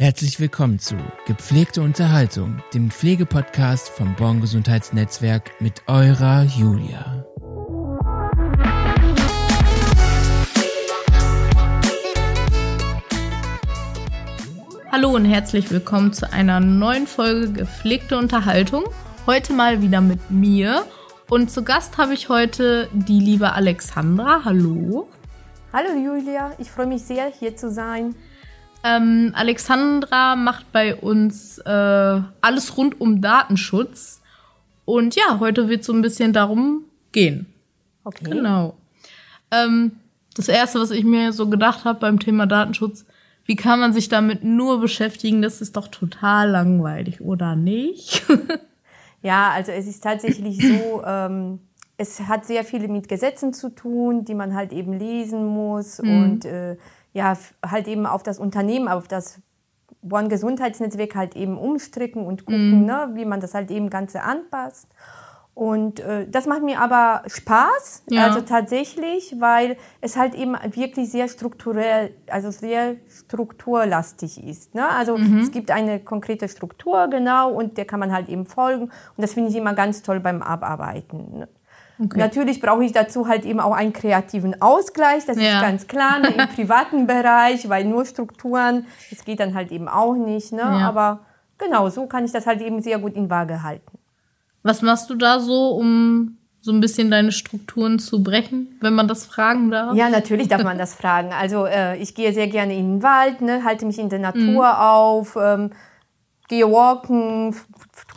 Herzlich willkommen zu Gepflegte Unterhaltung, dem Pflegepodcast vom Born Gesundheitsnetzwerk mit eurer Julia. Hallo und herzlich willkommen zu einer neuen Folge Gepflegte Unterhaltung. Heute mal wieder mit mir und zu Gast habe ich heute die liebe Alexandra. Hallo. Hallo Julia, ich freue mich sehr, hier zu sein. Ähm, Alexandra macht bei uns äh, alles rund um Datenschutz. Und ja, heute wird es so ein bisschen darum gehen. Okay. Genau. Ähm, das Erste, was ich mir so gedacht habe beim Thema Datenschutz, wie kann man sich damit nur beschäftigen? Das ist doch total langweilig, oder nicht? ja, also es ist tatsächlich so, ähm, es hat sehr viel mit Gesetzen zu tun, die man halt eben lesen muss mhm. und äh, ja, halt eben auf das Unternehmen, auf das One Gesundheitsnetzwerk halt eben umstricken und gucken, mm. ne, wie man das halt eben Ganze anpasst. Und äh, das macht mir aber Spaß, ja. also tatsächlich, weil es halt eben wirklich sehr strukturell, also sehr strukturlastig ist. Ne? Also mhm. es gibt eine konkrete Struktur, genau, und der kann man halt eben folgen. Und das finde ich immer ganz toll beim Abarbeiten. Ne? Okay. Natürlich brauche ich dazu halt eben auch einen kreativen Ausgleich, das ja. ist ganz klar, ne, im privaten Bereich, weil nur Strukturen, das geht dann halt eben auch nicht. Ne? Ja. Aber genau, so kann ich das halt eben sehr gut in Waage halten. Was machst du da so, um so ein bisschen deine Strukturen zu brechen, wenn man das fragen darf? Ja, natürlich darf man das fragen. Also äh, ich gehe sehr gerne in den Wald, ne, halte mich in der Natur mhm. auf, ähm, gehe walken,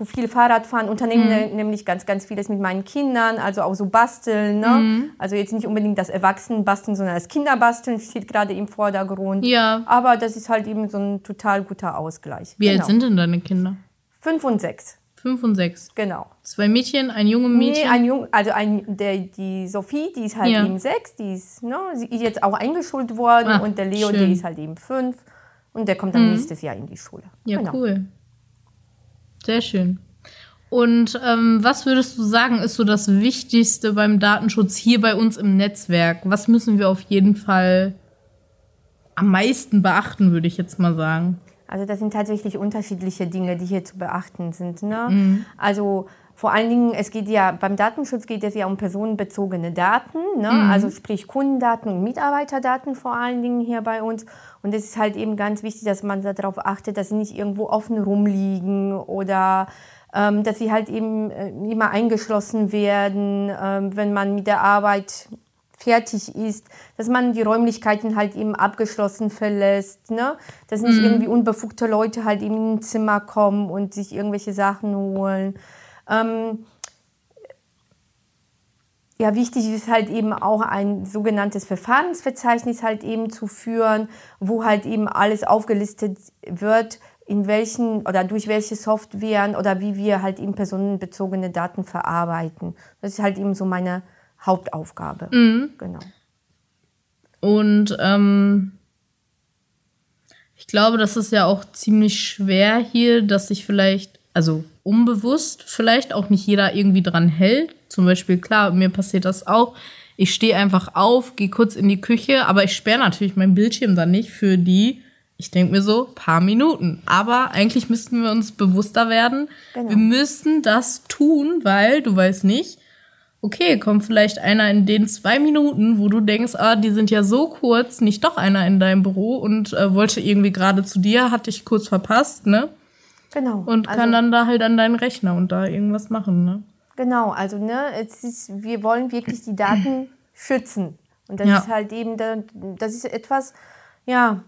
viel Fahrrad fahren, unternehme mhm. nämlich ganz, ganz vieles mit meinen Kindern, also auch so basteln. Ne? Mhm. Also jetzt nicht unbedingt das Erwachsenenbasteln, sondern das Kinderbasteln steht gerade im Vordergrund. Ja. Aber das ist halt eben so ein total guter Ausgleich. Wie genau. alt sind denn deine Kinder? Fünf und sechs. Fünf und sechs. Genau. Zwei Mädchen, ein junges Mädchen? Nee, ein Jung, also ein, der, die Sophie, die ist halt ja. eben sechs, die ist, ne, sie ist jetzt auch eingeschult worden Ach, und der Leo, schön. der ist halt eben fünf und der kommt dann mhm. nächstes Jahr in die Schule. Ja, genau. cool. Sehr schön. Und ähm, was würdest du sagen, ist so das Wichtigste beim Datenschutz hier bei uns im Netzwerk? Was müssen wir auf jeden Fall am meisten beachten, würde ich jetzt mal sagen? Also das sind tatsächlich unterschiedliche Dinge, die hier zu beachten sind. Ne? Mhm. Also vor allen Dingen, es geht ja beim Datenschutz geht es ja um personenbezogene Daten, ne? Mhm. also sprich Kundendaten und Mitarbeiterdaten vor allen Dingen hier bei uns. Und es ist halt eben ganz wichtig, dass man darauf achtet, dass sie nicht irgendwo offen rumliegen oder ähm, dass sie halt eben äh, immer eingeschlossen werden, ähm, wenn man mit der Arbeit fertig ist, dass man die Räumlichkeiten halt eben abgeschlossen verlässt, ne? dass nicht mhm. irgendwie unbefugte Leute halt eben in ein Zimmer kommen und sich irgendwelche Sachen holen. Ähm, ja, wichtig ist halt eben auch ein sogenanntes Verfahrensverzeichnis halt eben zu führen, wo halt eben alles aufgelistet wird, in welchen oder durch welche Softwaren oder wie wir halt eben personenbezogene Daten verarbeiten. Das ist halt eben so meine Hauptaufgabe. Mhm. Genau. Und ähm, ich glaube, das ist ja auch ziemlich schwer hier, dass sich vielleicht, also unbewusst vielleicht auch nicht jeder irgendwie dran hält. Zum Beispiel, klar, mir passiert das auch. Ich stehe einfach auf, gehe kurz in die Küche, aber ich sperre natürlich meinen Bildschirm dann nicht für die, ich denke mir so, paar Minuten. Aber eigentlich müssten wir uns bewusster werden. Genau. Wir müssen das tun, weil du weißt nicht, okay, kommt vielleicht einer in den zwei Minuten, wo du denkst, ah, die sind ja so kurz, nicht doch einer in deinem Büro und äh, wollte irgendwie gerade zu dir, hat dich kurz verpasst, ne? Genau. Und kann also, dann da halt an deinen Rechner und da irgendwas machen, ne? Genau, also ne, es ist, wir wollen wirklich die Daten schützen. Und das ja. ist halt eben, das ist etwas, ja,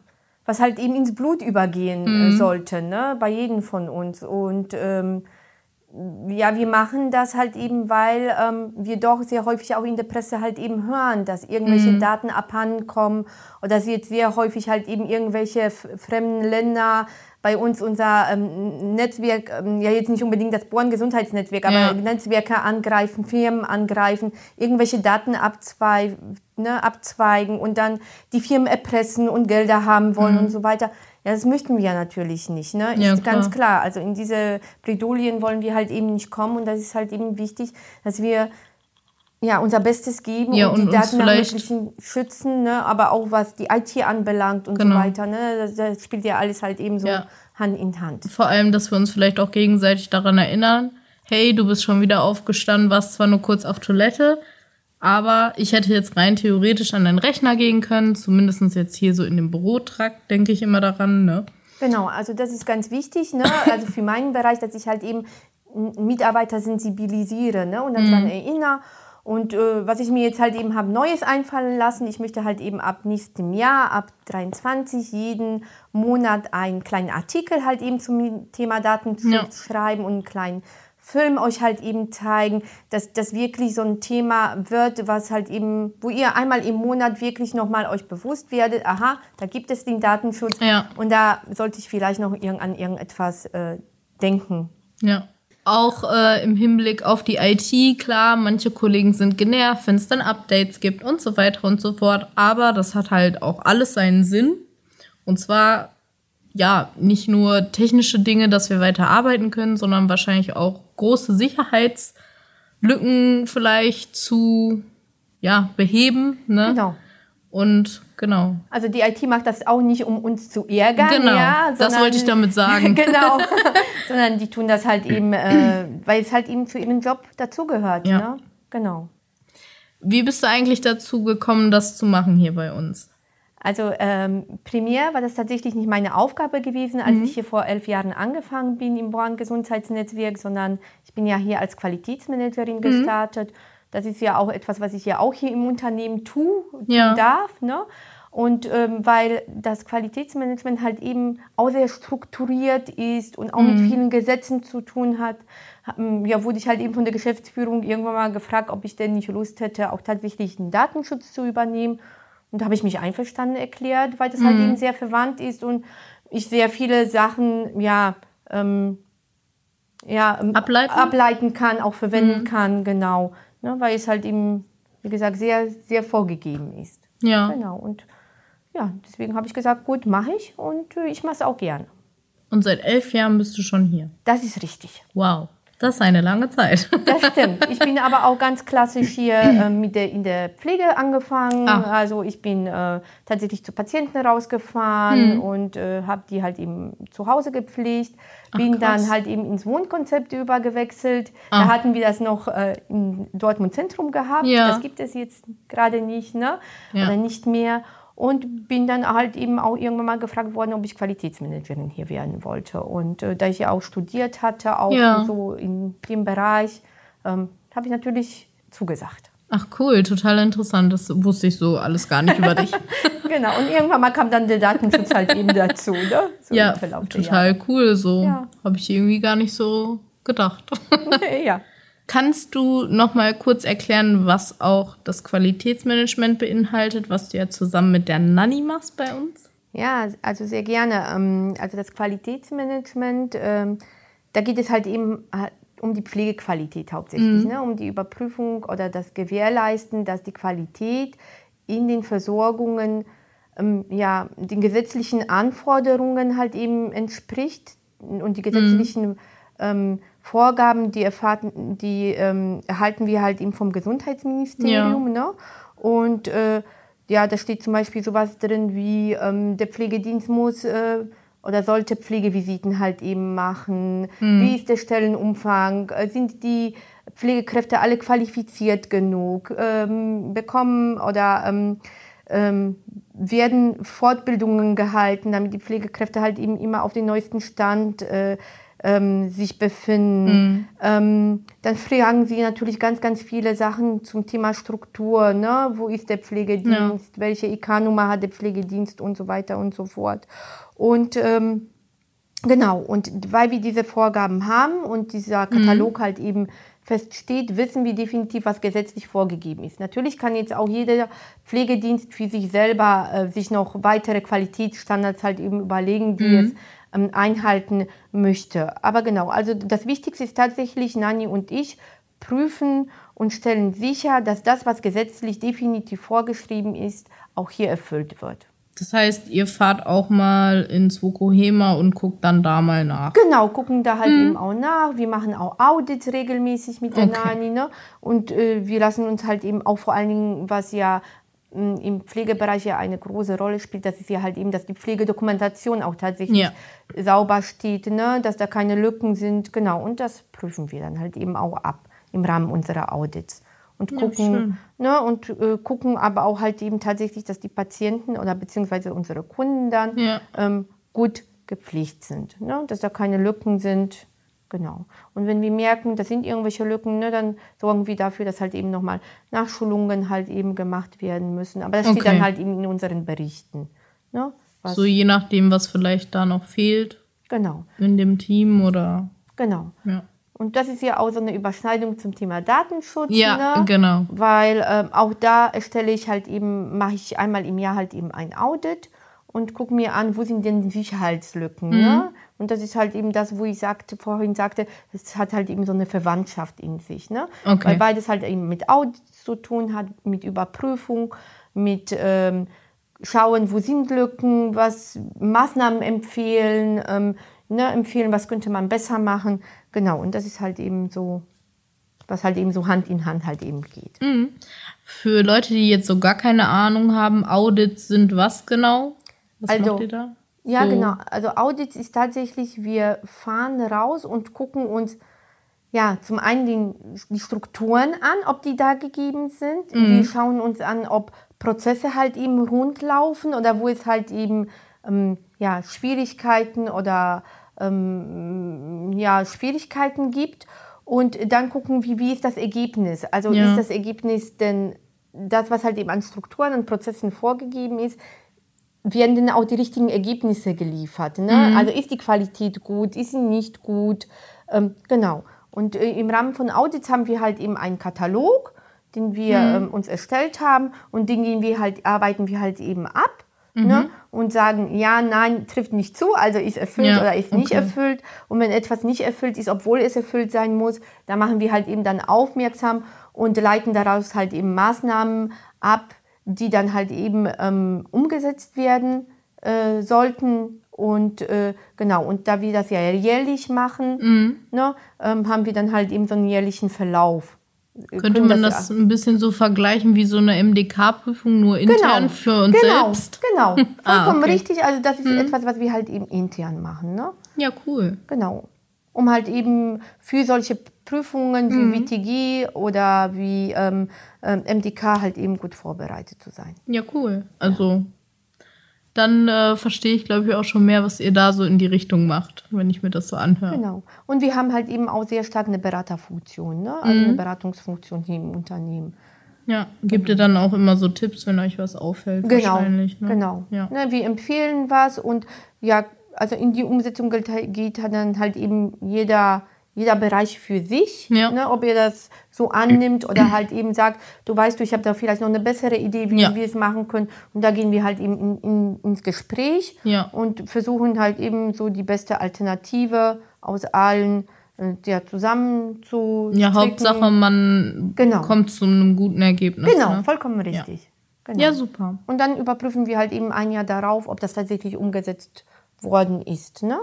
was halt eben ins Blut übergehen äh, mhm. sollte, ne, bei jedem von uns. Und ähm, ja, wir machen das halt eben, weil ähm, wir doch sehr häufig auch in der Presse halt eben hören, dass irgendwelche mhm. Daten abhanden kommen oder dass jetzt sehr häufig halt eben irgendwelche fremden Länder bei uns unser ähm, Netzwerk, ähm, ja jetzt nicht unbedingt das Born-Gesundheitsnetzwerk, aber ja. Netzwerke angreifen, Firmen angreifen, irgendwelche Daten abzweigen, ne, abzweigen und dann die Firmen erpressen und Gelder haben wollen mhm. und so weiter. Ja, das möchten wir ja natürlich nicht, ne? Ist ja, klar. ganz klar. Also in diese Bredouillen wollen wir halt eben nicht kommen und das ist halt eben wichtig, dass wir ja, unser Bestes geben Ja, und, und die Daten nach Möglichen schützen, ne? aber auch was die IT anbelangt und Genau. so weiter. Ne? Das, das spielt ja alles halt eben so Ja. Hand in Hand. Vor allem, dass wir uns vielleicht auch gegenseitig daran erinnern, hey, du bist schon wieder aufgestanden, warst zwar nur kurz auf Toilette, aber ich hätte jetzt rein theoretisch an deinen Rechner gehen können, zumindest jetzt hier so in dem Bürotrakt, denke ich immer daran, ne? Genau, also das ist ganz wichtig, ne? also für meinen Bereich, dass ich halt eben Mitarbeiter sensibilisiere ne? und dann daran erinnere. Und äh, was ich mir jetzt halt eben habe Neues einfallen lassen, ich möchte halt eben ab nächstem Jahr, ab 23, jeden Monat einen kleinen Artikel halt eben zum Thema Datenschutz Ja. schreiben und einen kleinen Film euch halt eben zeigen, dass das wirklich so ein Thema wird, was halt eben, wo ihr einmal im Monat wirklich nochmal euch bewusst werdet, aha, da gibt es den Datenschutz Ja. und da sollte ich vielleicht noch irgend, an irgendetwas äh, denken. Ja. Auch äh, im Hinblick auf die IT, klar, manche Kollegen sind genervt, wenn es dann Updates gibt und so weiter und so fort. Aber das hat halt auch alles seinen Sinn. Und zwar, ja, nicht nur technische Dinge, dass wir weiter arbeiten können, sondern wahrscheinlich auch große Sicherheitslücken vielleicht zu, ja, beheben. Ne? Genau. Und genau. Also die IT macht das auch nicht, um uns zu ärgern. Genau, ja, das sondern- wollte ich damit sagen. genau. sondern die tun das halt eben, äh, weil es halt eben zu ihrem Job dazugehört. Ja. Ne? Genau. Wie bist du eigentlich dazu gekommen, das zu machen hier bei uns? Also ähm, primär war das tatsächlich nicht meine Aufgabe gewesen, als ich hier vor elf Jahren angefangen bin im Born-Gesundheitsnetzwerk, sondern ich bin ja hier als Qualitätsmanagerin gestartet. Das ist ja auch etwas, was ich ja auch hier im Unternehmen tue, tun Ja. darf. Ne? Und ähm, weil das Qualitätsmanagement halt eben auch sehr strukturiert ist und auch mit vielen Gesetzen zu tun hat, ähm, ja, wurde ich halt eben von der Geschäftsführung irgendwann mal gefragt, ob ich denn nicht Lust hätte, auch tatsächlich den Datenschutz zu übernehmen. Und da habe ich mich einverstanden erklärt, weil das halt eben sehr verwandt ist und ich sehr viele Sachen, ja, ähm, ja, ähm, Ableiten? ableiten kann, auch verwenden kann, genau. Ne, weil es halt eben, wie gesagt, sehr, sehr vorgegeben ist. Ja. Genau. Und ja, deswegen habe ich gesagt, gut, mache ich und äh, ich mache es auch gerne. Und seit elf Jahren bist du schon hier. Das ist richtig. Wow, das ist eine lange Zeit. Das stimmt. Ich bin aber auch ganz klassisch hier äh, mit der, in der Pflege angefangen. Ah. Also ich bin äh, tatsächlich zu Patienten rausgefahren und äh, habe die halt eben zu Hause gepflegt. Bin krass. dann halt eben ins Wohnkonzept übergewechselt. Ah. Da hatten wir das noch äh, in Dortmund Zentrum gehabt. Ja. Das gibt es jetzt gerade nicht, ne? Ja. Oder nicht mehr. Und bin dann halt eben auch irgendwann mal gefragt worden, ob ich Qualitätsmanagerin hier werden wollte. Und äh, da ich ja auch studiert hatte, auch Ja. so in dem Bereich, ähm, habe ich natürlich zugesagt. Ach cool, total interessant. Das wusste ich so alles gar nicht über dich. Genau, und irgendwann mal kam dann der Datenschutz halt eben dazu. Ne? So ja, total cool. So Ja. habe ich irgendwie gar nicht so gedacht. Ja. Kannst du noch mal kurz erklären, was auch das Qualitätsmanagement beinhaltet, was du ja zusammen mit der Nanny machst bei uns? Ja, also sehr gerne. Ähm, Also das Qualitätsmanagement, ähm, da geht es halt eben äh, um die Pflegequalität hauptsächlich, ne? um die Überprüfung oder das Gewährleisten, dass die Qualität in den Versorgungen ähm, ja, den gesetzlichen Anforderungen halt eben entspricht und die gesetzlichen ähm, Vorgaben, die, erfahren, die ähm, erhalten wir halt eben vom Gesundheitsministerium. Ne? Und äh, ja, da steht zum Beispiel sowas drin wie ähm, der Pflegedienst muss äh, oder sollte Pflegevisiten halt eben machen. Wie ist der Stellenumfang? Äh, Sind die Pflegekräfte alle qualifiziert genug? Ähm, bekommen oder ähm, ähm, werden Fortbildungen gehalten, damit die Pflegekräfte halt eben immer auf den neuesten Stand äh, ähm, sich befinden. Ähm, dann fragen sie natürlich ganz, ganz viele Sachen zum Thema Struktur. Ne? Wo ist der Pflegedienst? Welche IK-Nummer hat der Pflegedienst und so weiter und so fort. Und ähm, Genau, und weil wir diese Vorgaben haben und dieser Katalog halt eben feststeht, wissen wir definitiv, was gesetzlich vorgegeben ist. Natürlich kann jetzt auch jeder Pflegedienst für sich selber äh, sich noch weitere Qualitätsstandards halt eben überlegen, die es ähm, einhalten möchte. Aber genau, also das Wichtigste ist tatsächlich, Nani und ich prüfen und stellen sicher, dass das, was gesetzlich definitiv vorgeschrieben ist, auch hier erfüllt wird. Das heißt, ihr fahrt auch mal ins Vokohema und guckt dann da mal nach. Genau, gucken da halt eben auch nach. Wir machen auch Audits regelmäßig mit der Okay. Nani. Ne? Und äh, wir lassen uns halt eben auch vor allen Dingen, was ja im Pflegebereich ja eine große Rolle spielt, das ist ja halt eben, dass die Pflegedokumentation auch tatsächlich Ja. sauber steht, ne? dass da keine Lücken sind. Genau, und das prüfen wir dann halt eben auch ab im Rahmen unserer Audits. Und gucken, ne, und äh, gucken aber auch halt eben tatsächlich, dass die Patienten oder beziehungsweise unsere Kunden dann Ja. ähm, gut gepflegt sind, ne? dass da keine Lücken sind. Genau. Und wenn wir merken, da sind irgendwelche Lücken, ne, dann sorgen wir dafür, dass halt eben nochmal Nachschulungen halt eben gemacht werden müssen. Aber das steht Okay. dann halt eben in unseren Berichten. Ne? So je nachdem, was vielleicht da noch fehlt genau, in dem Team oder. genau. Ja, Und das ist ja auch so eine Überschneidung zum Thema Datenschutz. ja ne? genau. Weil ähm, auch da erstelle ich halt eben, mache ich einmal im Jahr halt eben ein Audit und gucke mir an, wo sind denn die Sicherheitslücken. Mhm. Ne? Und das ist halt eben das, wo ich sagte, vorhin sagte, es hat halt eben so eine Verwandtschaft in sich. Ne? Okay. Weil beides halt eben mit Audits zu tun hat, mit Überprüfung, mit ähm, schauen, wo sind Lücken, was Maßnahmen empfehlen, ähm, ne, empfehlen, was könnte man besser machen. Genau, und das ist halt eben so, was halt eben so Hand in Hand halt eben geht. Für Leute, die jetzt so gar keine Ahnung haben, Audits sind was genau? Was Also, macht ihr da? Ja, So. genau. Also Audits ist tatsächlich, wir fahren raus und gucken uns ja zum einen den, die Strukturen an, ob die da gegeben sind. Wir schauen uns an, ob Prozesse halt eben rund laufen oder wo es halt eben ähm, ja, Schwierigkeiten oder ähm, ja, Schwierigkeiten gibt. Und dann gucken wir, wie ist das Ergebnis? Also Ja. ist das Ergebnis denn das, was halt eben an Strukturen und Prozessen vorgegeben ist, werden denn auch die richtigen Ergebnisse geliefert. Ne? Also ist die Qualität gut, ist sie nicht gut? Ähm, genau. Und äh, im Rahmen von Audits haben wir halt eben einen Katalog, den wir ähm, uns erstellt haben und den gehen wir halt, arbeiten wir halt eben ab. Ne? Und sagen, ja, nein, trifft nicht zu, also ist erfüllt Ja, oder ist nicht okay. erfüllt. Und wenn etwas nicht erfüllt ist, obwohl es erfüllt sein muss, dann machen wir halt eben dann aufmerksam und leiten daraus halt eben Maßnahmen ab, die dann halt eben ähm, umgesetzt werden äh, sollten. Und äh, genau, und da wir das ja jährlich machen, Mhm. ne, ähm, haben wir dann halt eben so einen jährlichen Verlauf. Könnte man das ein bisschen so vergleichen wie so eine MDK-Prüfung, nur intern für uns genau, selbst? Genau, vollkommen Ah, okay. richtig. Also das ist etwas, was wir halt eben intern machen. Ne? Ja, cool. Genau. Um halt eben für solche Prüfungen Mhm. wie WTG oder wie ähm, ähm, MDK halt eben gut vorbereitet zu sein. Ja, cool. Also, dann äh, verstehe ich, glaube ich, auch schon mehr, was ihr da so in die Richtung macht, wenn ich mir das so anhöre. Genau. Und wir haben halt eben auch sehr stark eine Beraterfunktion, ne? also Mhm. eine Beratungsfunktion hier im Unternehmen. Ja, gebt ihr dann auch immer so Tipps, wenn euch was auffällt? Genau, wahrscheinlich, ne? genau. Ja. Ne, wir empfehlen was und ja, also in die Umsetzung geht, dann halt eben jeder, jeder Bereich für sich, Ja. ne, ob ihr das so annimmt oder halt eben sagt, du weißt, du, ich habe da vielleicht noch eine bessere Idee, wie Ja. wir es machen können. Und da gehen wir halt eben in, in, ins Gespräch Ja. und versuchen halt eben so die beste Alternative aus allen äh, ja, zusammen zu Ja. Hauptsache, man Genau. kommt zu einem guten Ergebnis. Genau, Ne? vollkommen richtig. Genau. Ja, super. Und dann überprüfen wir halt eben ein Jahr darauf, ob das tatsächlich umgesetzt worden ist. Ne?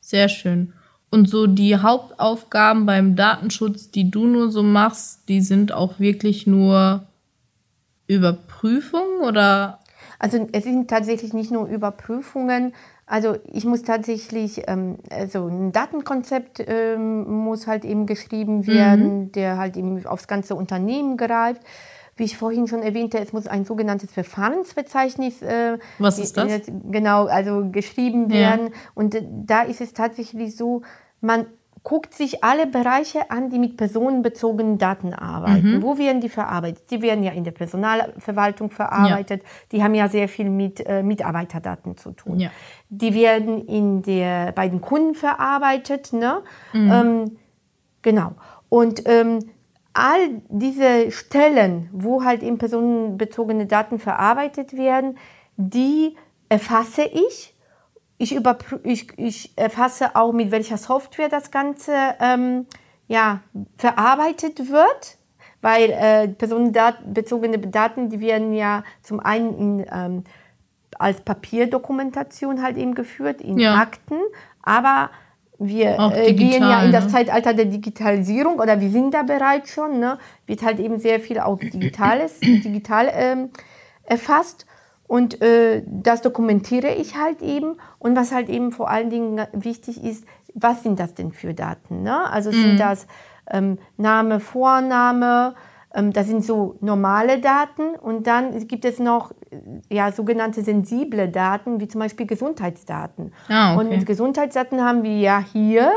Sehr schön. Und so die Hauptaufgaben beim Datenschutz, die du nur so machst, die sind auch wirklich nur Überprüfung oder? Also es sind tatsächlich nicht nur Überprüfungen. Also ich muss tatsächlich, ähm, also ein Datenkonzept ähm, muss halt eben geschrieben werden, der halt eben aufs ganze Unternehmen greift. Wie ich vorhin schon erwähnte, es muss ein sogenanntes Verfahrensverzeichnis äh, Was ist das? Genau, also geschrieben Ja. werden. Und äh, da ist es tatsächlich so, man guckt sich alle Bereiche an, die mit personenbezogenen Daten Mhm. arbeiten. Wo werden die verarbeitet? Die werden ja in der Personalverwaltung verarbeitet. Die haben ja sehr viel mit äh, Mitarbeiterdaten zu tun. Ja. Die werden in der, bei den Kunden verarbeitet. Ne? Mhm. Ähm, genau. Und ähm, all diese Stellen, wo halt eben personenbezogene Daten verarbeitet werden, die erfasse ich. Ich, überprü- ich, ich erfasse auch, mit welcher Software das Ganze ähm, ja, verarbeitet wird. weil äh, personenbezogene Daten, die werden ja zum einen in, ähm, als Papierdokumentation halt eben geführt, in Ja. Akten, aber wir äh, gehen ja in das ne? Zeitalter der Digitalisierung oder wir sind da bereits schon, ne? wird halt eben sehr viel auch Digitales, digital ähm, erfasst. Und äh, das dokumentiere ich halt eben. Und was halt eben vor allen Dingen wichtig ist, was sind das denn für Daten? Ne? Also sind das ähm, Name, Vorname, das sind so normale Daten. Und dann gibt es noch äh, ja, sogenannte sensible Daten, wie zum Beispiel Gesundheitsdaten. Ah, okay. Und mit Gesundheitsdaten haben wir ja hier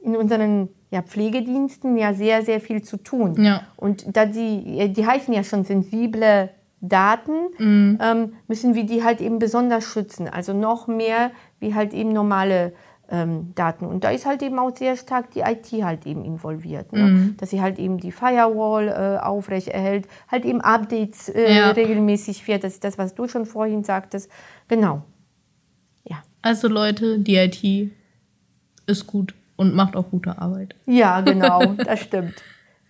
in unseren ja, Pflegediensten ja sehr, sehr viel zu tun. Ja. Und da die, die heißen ja schon sensible Daten, Mhm. ähm, müssen wir die halt eben besonders schützen. Also noch mehr wie halt eben normale ähm, Daten. Und da ist halt eben auch sehr stark die IT halt eben involviert. Ne? Mhm. Dass sie halt eben die Firewall äh, aufrecht erhält, halt eben Updates äh, Ja. regelmäßig fährt. Das ist das, was du schon vorhin sagtest. Genau. Ja. Also Leute, die IT ist gut und macht auch gute Arbeit. Ja, genau, das stimmt.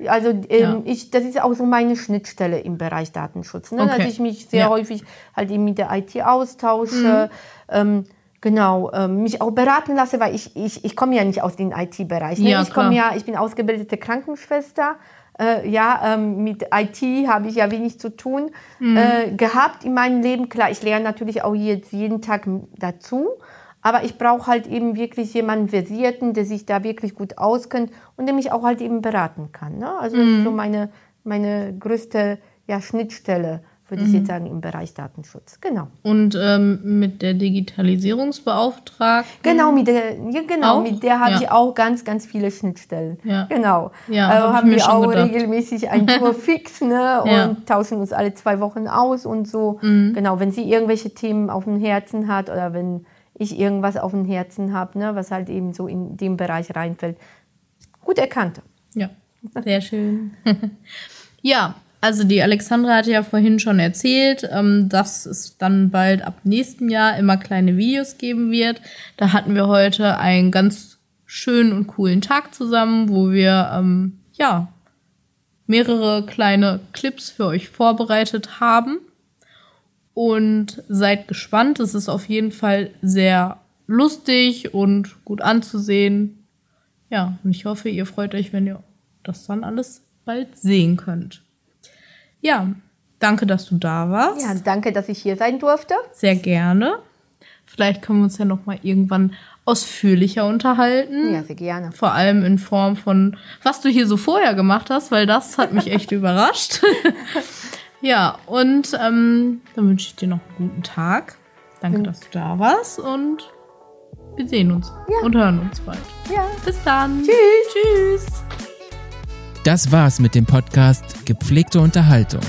Also ähm, Ja. ich, das ist auch so meine Schnittstelle im Bereich Datenschutz, ne? Okay. dass ich mich sehr Ja. häufig halt eben mit der IT austausche, ähm, genau, ähm, mich auch beraten lasse, weil ich, ich, ich komme ja nicht aus dem IT-Bereich. Ne? Ja, ich komme ja, ich bin ausgebildete Krankenschwester. Äh, ja, ähm, mit IT habe ich ja wenig zu tun Mhm. äh, gehabt in meinem Leben. Klar, ich lerne natürlich auch jetzt jeden Tag dazu. Aber ich brauche halt eben wirklich jemanden Versierten, der sich da wirklich gut auskennt und der mich auch halt eben beraten kann. Ne? Also das ist Mhm. so meine, meine größte ja, Schnittstelle, würde Mhm. ich jetzt sagen, im Bereich Datenschutz. Genau. Und ähm, mit der Digitalisierungsbeauftragten. Genau, mit der, genau, Auch? mit der habe Ja. ich auch ganz, ganz viele Schnittstellen. Ja. Genau. Ja, äh, hab haben wir auch gedacht. regelmäßig ein Tour fix ne, und tauschen uns alle zwei Wochen aus und so. Mhm. Genau, wenn sie irgendwelche Themen auf dem Herzen hat oder wenn ich irgendwas auf dem Herzen habe, ne, was halt eben so in den Bereich reinfällt. Gut erkannt. Ja, sehr schön. ja, also die Alexandra hatte ja vorhin schon erzählt, ähm, dass es dann bald ab nächstem Jahr immer kleine Videos geben wird. Da hatten wir heute einen ganz schönen und coolen Tag zusammen, wo wir ähm, ja mehrere kleine Clips für euch vorbereitet haben. Und seid gespannt. Es ist auf jeden Fall sehr lustig und gut anzusehen. Ja, und ich hoffe, ihr freut euch, wenn ihr das dann alles bald sehen könnt. Ja, danke, dass du da warst. Ja, danke, dass ich hier sein durfte. Sehr gerne. Vielleicht können wir uns ja noch mal irgendwann ausführlicher unterhalten. Ja, sehr gerne. Vor allem in Form von, was du hier so vorher gemacht hast, weil das hat mich echt überrascht. ja, und ähm, dann wünsche ich dir noch einen guten Tag. Danke, dass du da warst und wir sehen uns Ja. und hören uns bald. Ja. Bis dann. Tschüss. Tschüss. Das war's mit dem Podcast Gepflegte Unterhaltung.